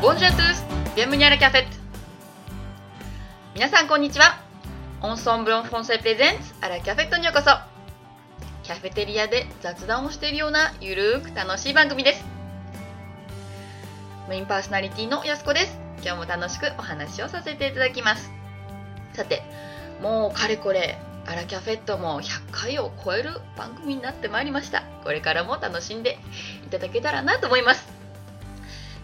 ボンジュアトゥース、ビアムニャラキャフェット。皆さんこんにちは。オンソンブロンフォンセプレゼンツアラキャフェットにようこそ。キャフェテリアで雑談をしているようなゆるーく楽しい番組です。メインパーソナリティのやすこです。今日も楽しくお話をさせていただきます。さて、もうかれこれアラキャフェットも100回を超える番組になってまいりました。これからも楽しんでいただけたらなと思います。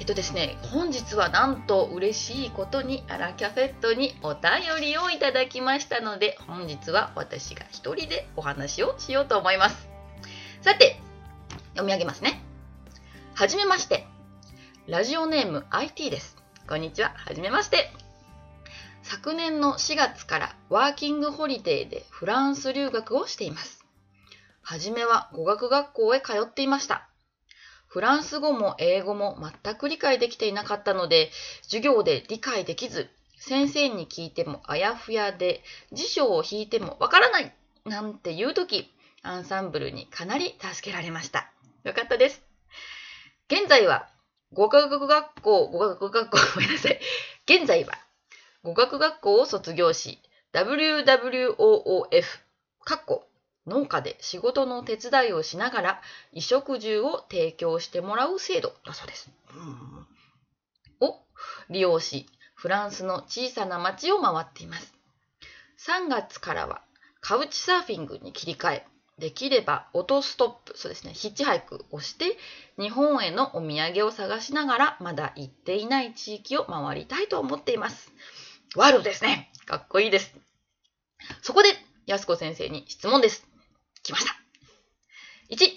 えっとですね、本日はなんと嬉しいことにアラキャフェットにお便りをいただきましたので、本日は私が一人でお話をしようと思います。さて、読み上げますね。はじめまして。ラジオネーム IT です。こんにちは。はじめまして。昨年の4月からワーキングホリデーでフランス留学をしています。はじめは語学学校へ通っていました。フランス語も英語も全く理解できていなかったので、授業で理解できず、先生に聞いてもあやふやで、辞書を引いてもわからないなんていう時、アンサンブルにかなり助けられました。よかったです。現在は語学学校、語学学校、ごめんなさい。現在は語学学校を卒業し、WWOOF、かっこ農家で仕事の手伝いをしながら衣食住を提供してもらう制度だそうです。を利用し、フランスの小さな町を回っています。3月からはカウチサーフィングに切り替え、できればオトストップ、そうですね、ヒッチハイクをして日本へのお土産を探しながらまだ行っていない地域を回りたいと思っています。ワールドですね。かっこいいです。そこで、やすこ先生に質問です。来ました。1、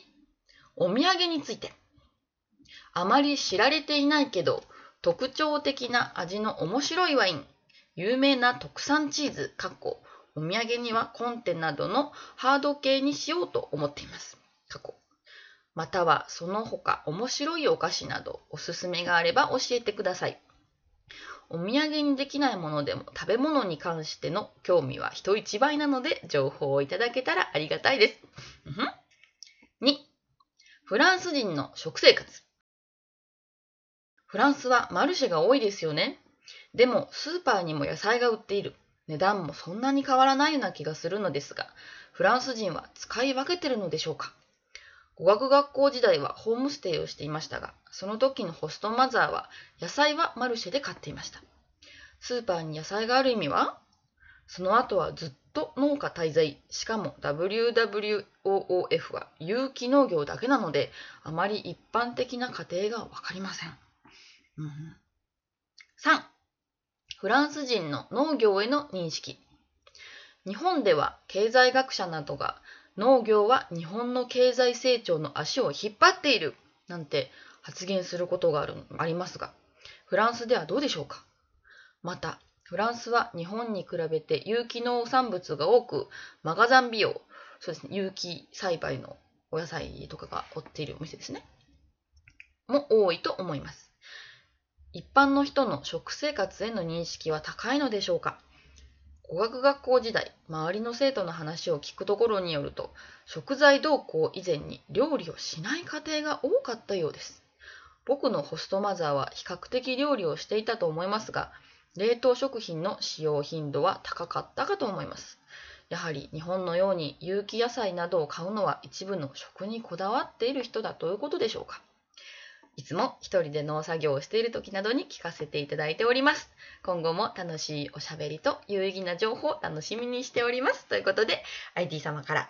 お土産について。あまり知られていないけど、特徴的な味の面白いワイン、有名な特産チーズ、かっこ、お土産にはコンテなどのハード系にしようと思っています。過去。またはその他面白いお菓子などおすすめがあれば教えてください。お土産にできないものでも食べ物に関しての興味は人一倍なので情報をいただけたらありがたいです。2、フランス人の食生活。フランスはマルシェが多いですよね。でもスーパーにも野菜が売っている。値段もそんなに変わらないような気がするのですが、フランス人は使い分けてるのでしょうか？語学学校時代はホームステイをしていましたが、その時のホストマザーは野菜はマルシェで買っていました。スーパーに野菜がある意味はその後はずっと農家滞在、しかも WWOOF は有機農業だけなので、あまり一般的な家庭がわかりません。うん、3. フランス人の農業への認識。日本では経済学者などが農業は日本の経済成長の足を引っ張っているなんて発言することがあるありますが、フランスではどうでしょうか？また、フランスは日本に比べて有機農産物が多く、マガザン美容、そうですね、有機栽培のお野菜とかが売っているお店ですね。も多いと思います。一般の人の食生活への認識は高いのでしょうか？語学学校時代、周りの生徒の話を聞くところによると、食材動向以前に料理をしない家庭が多かったようです。僕のホストマザーは比較的料理をしていたと思いますが、冷凍食品の使用頻度は高かったかと思います。やはり日本のように有機野菜などを買うのは一部の食にこだわっている人だということでしょうか。いつも一人で農作業をしている時などに聞かせていただいております。今後も楽しいおしゃべりと有意義な情報を楽しみにしております。ということで、IT 様から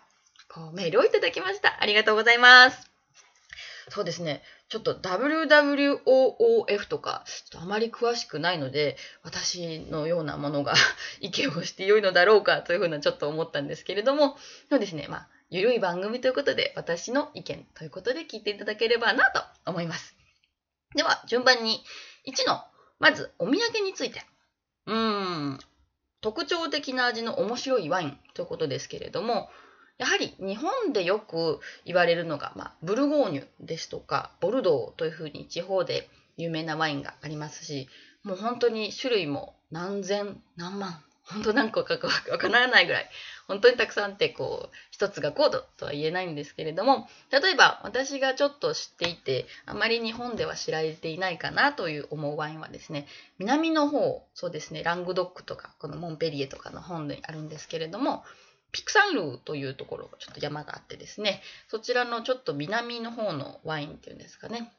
こうメールをいただきました。ありがとうございます。そうですね。ちょっと WWOOF とか、ちょっとあまり詳しくないので、私のようなものが 意見をして良いのだろうかというふうなちょっと思ったんですけれども、そうですね。まあ、ゆるい番組ということで、私の意見ということで聞いていただければなと思います。では、順番に、1の、まず、お土産について。うん、特徴的な味の面白いワインということですけれども、やはり日本でよく言われるのが、まあ、ブルゴーニュですとか、ボルドーというふうに地方で有名なワインがありますし、もう本当に種類も何千、何万、本当何個かわからないぐらい、本当にたくさんってこう、一つがコードとは言えないんですけれども、例えば私がちょっと知っていて、あまり日本では知られていないかなという思うワインはですね、南の方、そうですね、ラングドックとか、このモンペリエとかの本であるんですけれども、ピクサンルーというところ、ちょっと山があってですね、そちらのちょっと南の方のワインっていうんですかね。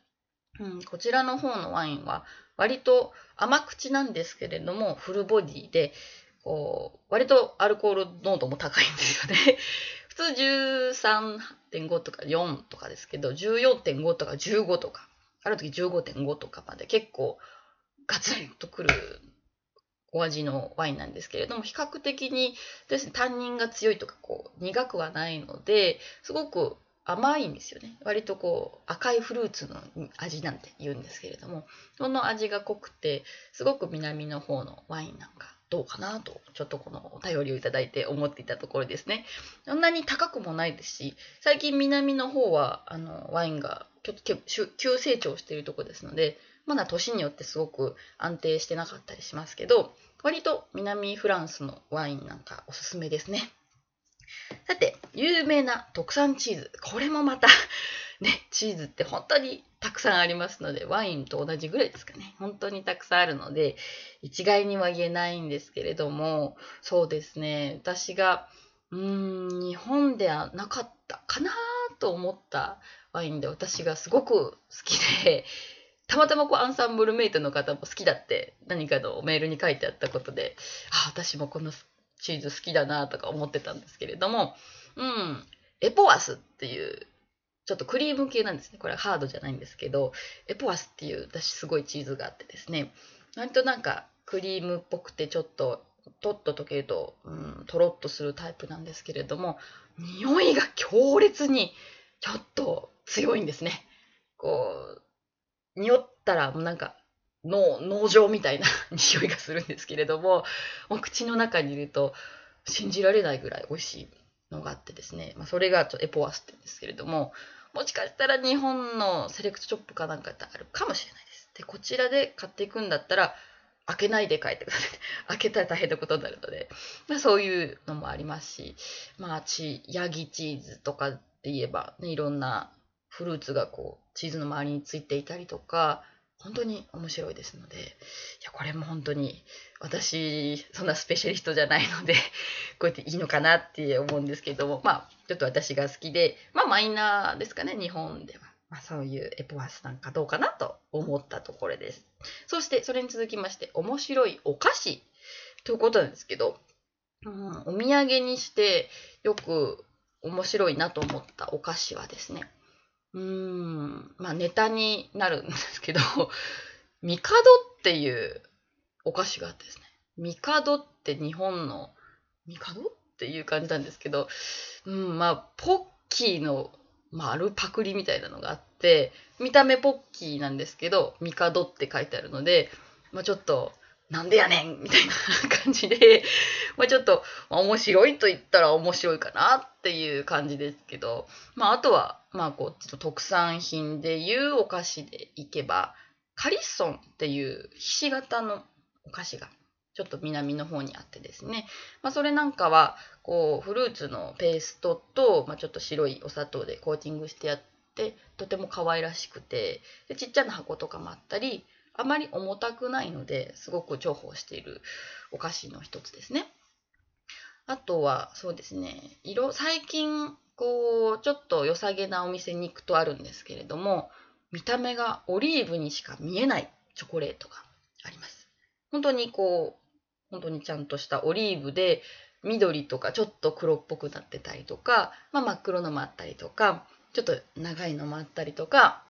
うん、こちらの方のワインは割と甘口なんですけれども、フルボディで、こう、割とアルコール濃度も高いんですよね。普通13.5とか4とかですけど、14.5とか15とか、ある時15.5とかまで結構ガツンとくるお味のワインなんですけれども、比較的にですね、タンニンが強いとか、こう、苦くはないので、すごく甘いんですよね。割とこう、赤いフルーツの味なんて言うんですけれども、その味が濃くて、すごく南の方のワインなんかどうかなと、ちょっとこのお便りをいただいて思っていたところですね。そんなに高くもないですし、最近南の方は、あの、ワインが急成長しているところですので、まだ年によってすごく安定してなかったりしますけど、割と南フランスのワインなんかおすすめですね。さて、有名な特産チーズ。これもまたね、チーズって本当にたくさんありますので、ワインと同じぐらいですかね。本当にたくさんあるので、一概には言えないんですけれども、そうですね、私が、うーん、日本ではなかったかなと思ったワインで私がすごく好きで、たまたまこうアンサンブルメイトの方も好きだって何かのメールに書いてあったことで、あ、私もこのチーズ好きだなとか思ってたんですけれども、うん、エポワスっていうちょっとクリーム系なんですね。これはハードじゃないんですけど、エポワスっていう私すごいチーズがあってですね、割となんかクリームっぽくてちょっととっと溶けると、うん、とろっとするタイプなんですけれども、匂いが強烈にちょっと強いんですね。こう、匂ったらもうなんか脳、農場みたいな 匂いがするんですけれども、もう口の中にいると信じられないぐらい美味しいのがあってですね、まあ、それがちょエポワスって言うんですけれども、もしかしたら日本のセレクトショップかなんかであるかもしれないです。で、こちらで買っていくんだったら、開けないで帰ってください。開けたら大変なことになるので、まあ、そういうのもありますし、まあ、チヤギチーズとかって言えば、ね、いろんなフルーツがこう、チーズの周りについていたりとか、本当に面白いですので、いや、これも本当に私、そんなスペシャリストじゃないので、こうやっていいのかなって思うんですけども、まあ、ちょっと私が好きで、まあ、マイナーですかね、日本では。まあ、そういうエポワスなんかどうかなと思ったところです。そして、それに続きまして、面白いお菓子ということなんですけど、うん、お土産にしてよく面白いなと思ったお菓子はですね、うーん、まあネタになるんですけど、ミカドっていうお菓子があってですね、ミカドって日本の、ミカド？っていう感じなんですけど、うん、まあ、ポッキーの丸パクリみたいなのがあって、見た目ポッキーなんですけど、ミカドって書いてあるので、まあちょっと、なんでやねんみたいな感じで、まあちょっと、まあ、面白いと言ったら面白いかなっていう感じですけど、まああとは、まあこう、ちょっと特産品でいうお菓子でいけば、カリッソンっていうひし形のお菓子がちょっと南の方にあってですね、まあ、それなんかはこうフルーツのペーストと、まあ、ちょっと白いお砂糖でコーティングしてやってとても可愛らしくてでちっちゃな箱とかもあったりあまり重たくないのですごく重宝しているお菓子の一つですね。あとはそうですね色最近こうちょっと良さげなお店に行くとあるんですけれども見た目がオリーブにしか見えないチョコレートがあります。本当にこう本当にちゃんとしたオリーブで緑とかちょっと黒っぽくなってたりとか、まあ、真っ黒のもあったりとかちょっと長いのもあったりとか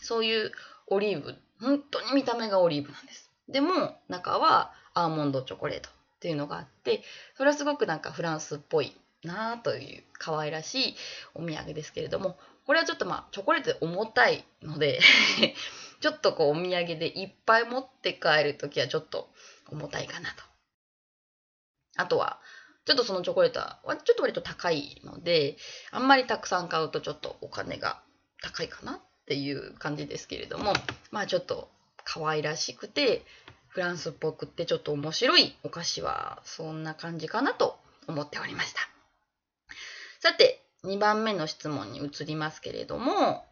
そういうオリーブ本当に見た目がオリーブなんです。でも中はアーモンドチョコレートっていうのがあってそれはすごくなんかフランスっぽいなという可愛らしいお土産ですけれどもこれはちょっとまあチョコレートで重たいので ちょっとこうお土産でいっぱい持って帰るときはちょっと重たいかなと。あとは、ちょっとそのチョコレートはちょっと割と高いので、あんまりたくさん買うとちょっとお金が高いかなっていう感じですけれども、まあちょっと可愛らしくて、フランスっぽくってちょっと面白いお菓子はそんな感じかなと思っておりました。さて、2番目の質問に移りますけれども、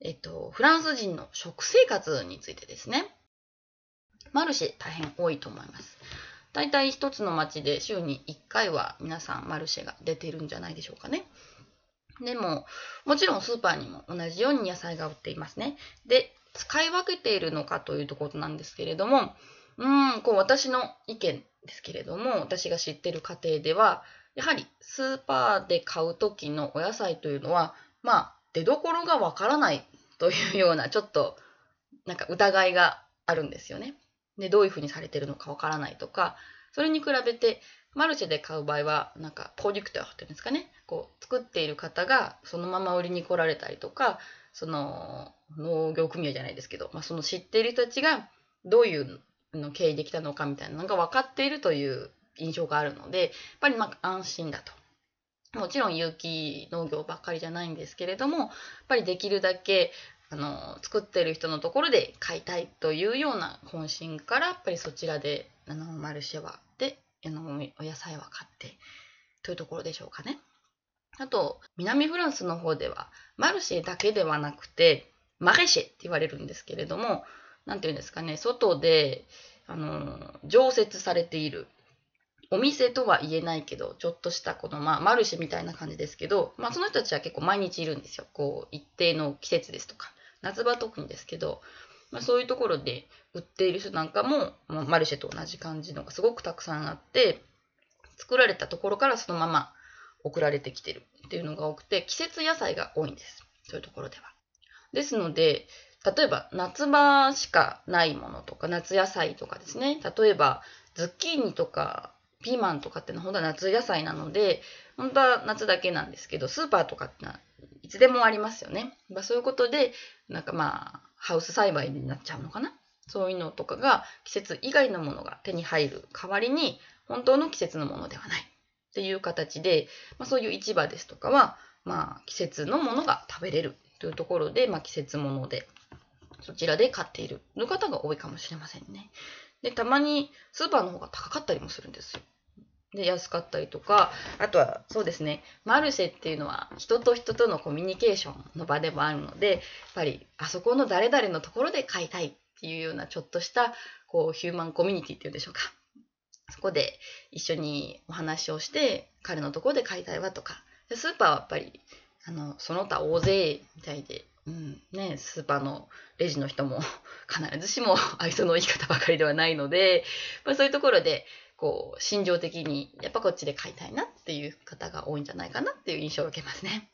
えっと、フランス人の食生活についてですね。マルシェ大変多いと思います。大体一つの町で週に1回は皆さんマルシェが出てるんじゃないでしょうかね。でも、もちろんスーパーにも同じように野菜が売っていますね。で、使い分けているのかというところなんですけれども、うん、こう私の意見ですけれども、私が知ってる家庭では、やはりスーパーで買う時のお野菜というのは、まあ、出どころがわからないというような、ちょっと、なんか疑いがあるんですよね。で、どういうふうにされてるのかわからないとか、それに比べて、マルシェで買う場合は、なんか、プロデュクターっていうんですかね、こう、作っている方がそのまま売りに来られたりとか、その、農業組合じゃないですけど、まあ、その知っている人たちがどういうの経緯できたのかみたいなのが分かっているという印象があるので、やっぱりま安心だと。もちろん有機農業ばっかりじゃないんですけれども、やっぱりできるだけあの作ってる人のところで買いたいというような本心からやっぱりそちらであのマルシェはであのお野菜は買ってというところでしょうかね。あと南フランスの方ではマルシェだけではなくてマレシェって言われるんですけれども何て言うんですかね外であの常設されているお店とは言えないけど、ちょっとしたこの、まあ、マルシェみたいな感じですけど、まあ、その人たちは結構毎日いるんですよ。こう、一定の季節ですとか。夏場特にですけど、まあ、そういうところで売っている人なんかも、まあ、マルシェと同じ感じのがすごくたくさんあって、作られたところからそのまま送られてきてるっていうのが多くて、季節野菜が多いんです。そういうところでは。ですので、例えば夏場しかないものとか、夏野菜とかですね。例えば、ズッキーニとかピーマンとかってのは本当は夏野菜なので、本当は夏だけなんですけど、スーパーとかってのはいつでもありますよね。まあ、そういうことで、なんかまあ、ハウス栽培になっちゃうのかな？そういうのとかが季節以外のものが手に入る代わりに、本当の季節のものではないっていう形で、まあ、そういう市場ですとかは、まあ、季節のものが食べれるというところで、まあ、季節もので、そちらで買っているの方が多いかもしれませんね。で、たまにスーパーの方が高かったりもするんですよ。で安かったりとかあとはそうですねマルシェっていうのは人と人とのコミュニケーションの場でもあるのでやっぱりあそこの誰々のところで買いたいっていうようなちょっとしたこうヒューマンコミュニティっていうんでしょうか。そこで一緒にお話をして彼のところで買いたいわとか。スーパーはやっぱりあのその他大勢みたいで、うんね、スーパーのレジの人も必ずしも愛想のいい方ばかりではないので、まあ、そういうところでこう、心情的に、やっぱこっちで買いたいなっていう方が多いんじゃないかなっていう印象を受けますね。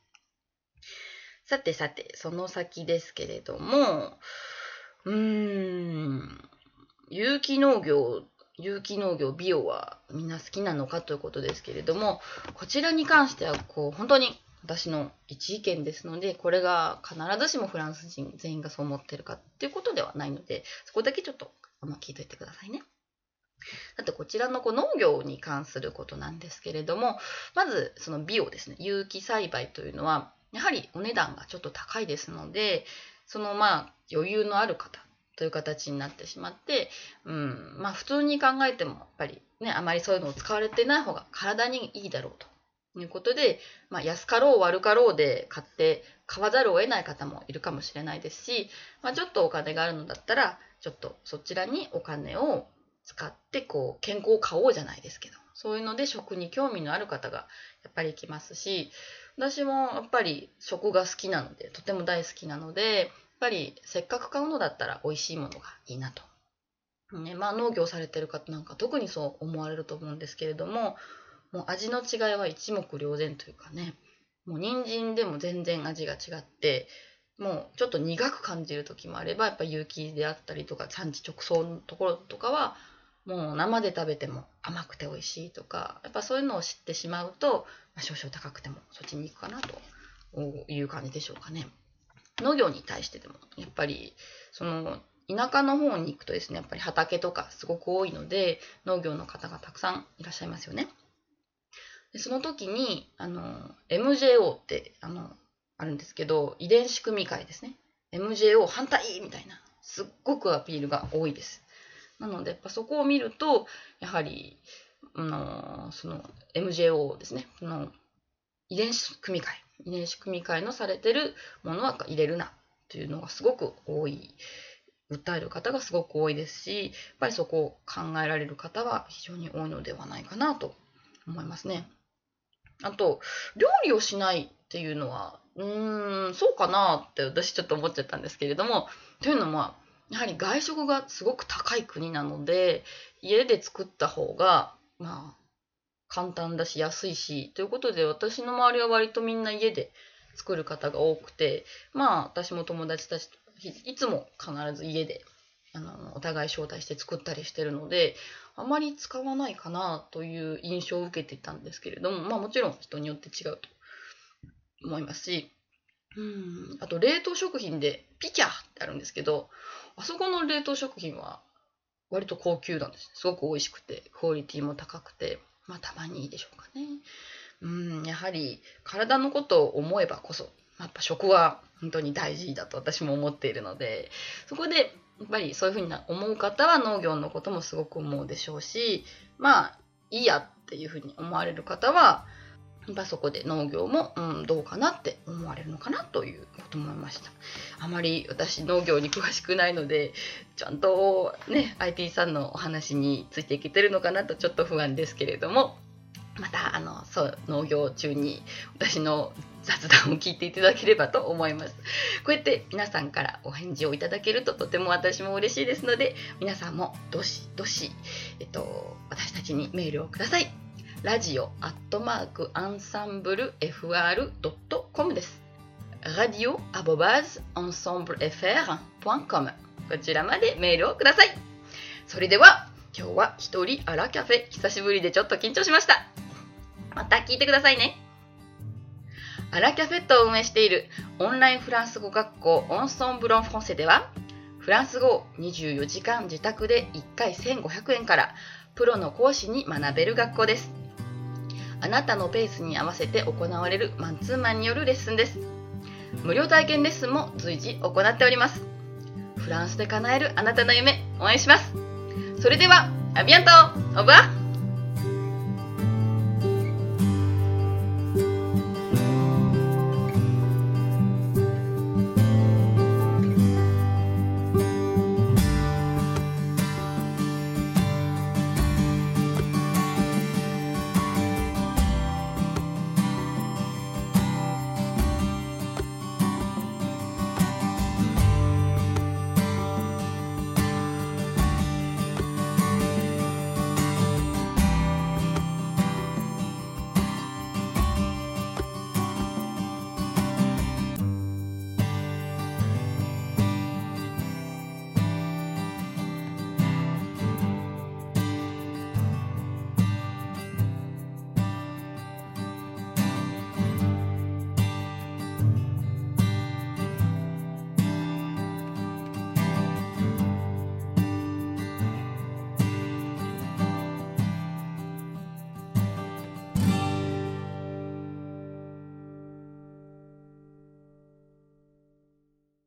さてさて、その先ですけれども、うーん、有機農業、有機農業、美容はみんな好きなのかということですけれども、こちらに関しては、こう、本当に私の一意見ですので、これが必ずしもフランス人全員がそう思ってるかっていうことではないので、そこだけちょっと聞いといてくださいね。だってこちらのこう農業に関することなんですけれども、まずその美をですね、有機栽培というのは、やはりお値段がちょっと高いですので、そのまあ余裕のある方という形になってしまって、うん、まあ普通に考えてもやっぱりね、あまりそういうのを使われてない方が体にいいだろうと。いうことで、まあ、安かろう悪かろうで買って買わざるを得ない方もいるかもしれないですし、まあ、ちょっとお金があるのだったらちょっとそちらにお金を使ってこう健康を買おうじゃないですけどそういうので食に興味のある方がやっぱり行きますし私もやっぱり食が好きなのでとても大好きなのでやっぱりせっかく買うのだったら美味しいものがいいなと。ねまあ、農業されてる方なんか特にそう思われると思うんですけれどももう味の違いは一目瞭然というかねもう人参でも全然味が違ってもうちょっと苦く感じる時もあればやっぱ有機であったりとか産地直送のところとかはもう生で食べても甘くて美味しいとかやっぱそういうのを知ってしまうと、まあ、少々高くてもそっちに行くかなという感じでしょうかね。農業に対してでもやっぱりその田舎の方に行くとですねやっぱり畑とかすごく多いので農業の方がたくさんいらっしゃいますよね。でその時にあの MJO ってあのあるんですけど遺伝子組み換えですね MJO 反対みたいなすっごくアピールが多いです。なのでやっぱそこを見るとやはり、あのその MJO ですねその遺伝子組み換え遺伝子組み換えのされてるものは入れるなというのがすごく多い訴える方がすごく多いですしやっぱりそこを考えられる方は非常に多いのではないかなと思いますね。あと料理をしないっていうのはうーんそうかなって私ちょっと思っちゃったんですけれどもというのもやはり外食がすごく高い国なので家で作った方がまあ簡単だし安いしということで私の周りは割とみんな家で作る方が多くてまあ私も友達たちといつも必ず家であのお互い招待して作ったりしてるのであまり使わないかなという印象を受けてたんですけれどもまあもちろん人によって違うと思いますしうん。あと冷凍食品でピキャってあるんですけどあそこの冷凍食品は割と高級なんです。すごく美味しくてクオリティも高くてまあたまにいいでしょうかね。うん。やはり体のことを思えばこそやっぱ食は本当に大事だと私も思っているのでそこでやっぱりそういうふうに思う方は農業のこともすごく思うでしょうしまあいいやっていうふうに思われる方はやっぱそこで農業も、うん、どうかなって思われるのかなということも思いました。あまり私農業に詳しくないのでちゃんとね IT さんのお話についていけてるのかなとちょっと不安ですけれども。またあのそう農業中に私の雑談を聞いていただければと思います。こうやって皆さんからお返事をいただけるととても私も嬉しいですので皆さんもどしどし、えっと、私たちにメールをください。ラジオアットマークアンサンブル FR.com ですラディオアボバーズアンサンブル FR.com こちらまでメールをくださいそれでは今日は一人アラキャフェ久しぶりでちょっと緊張しましたまた聞いてくださいね。アラキャフェットを運営しているオンラインフランス語学校オンソンブロンフォンセでは、フランス語を24時間自宅で1回1500円からプロの講師に学べる学校です。あなたのペースに合わせて行われるマンツーマンによるレッスンです。無料体験レッスンも随時行っております。フランスで叶えるあなたの夢、応援します。それでは、アビアントオブア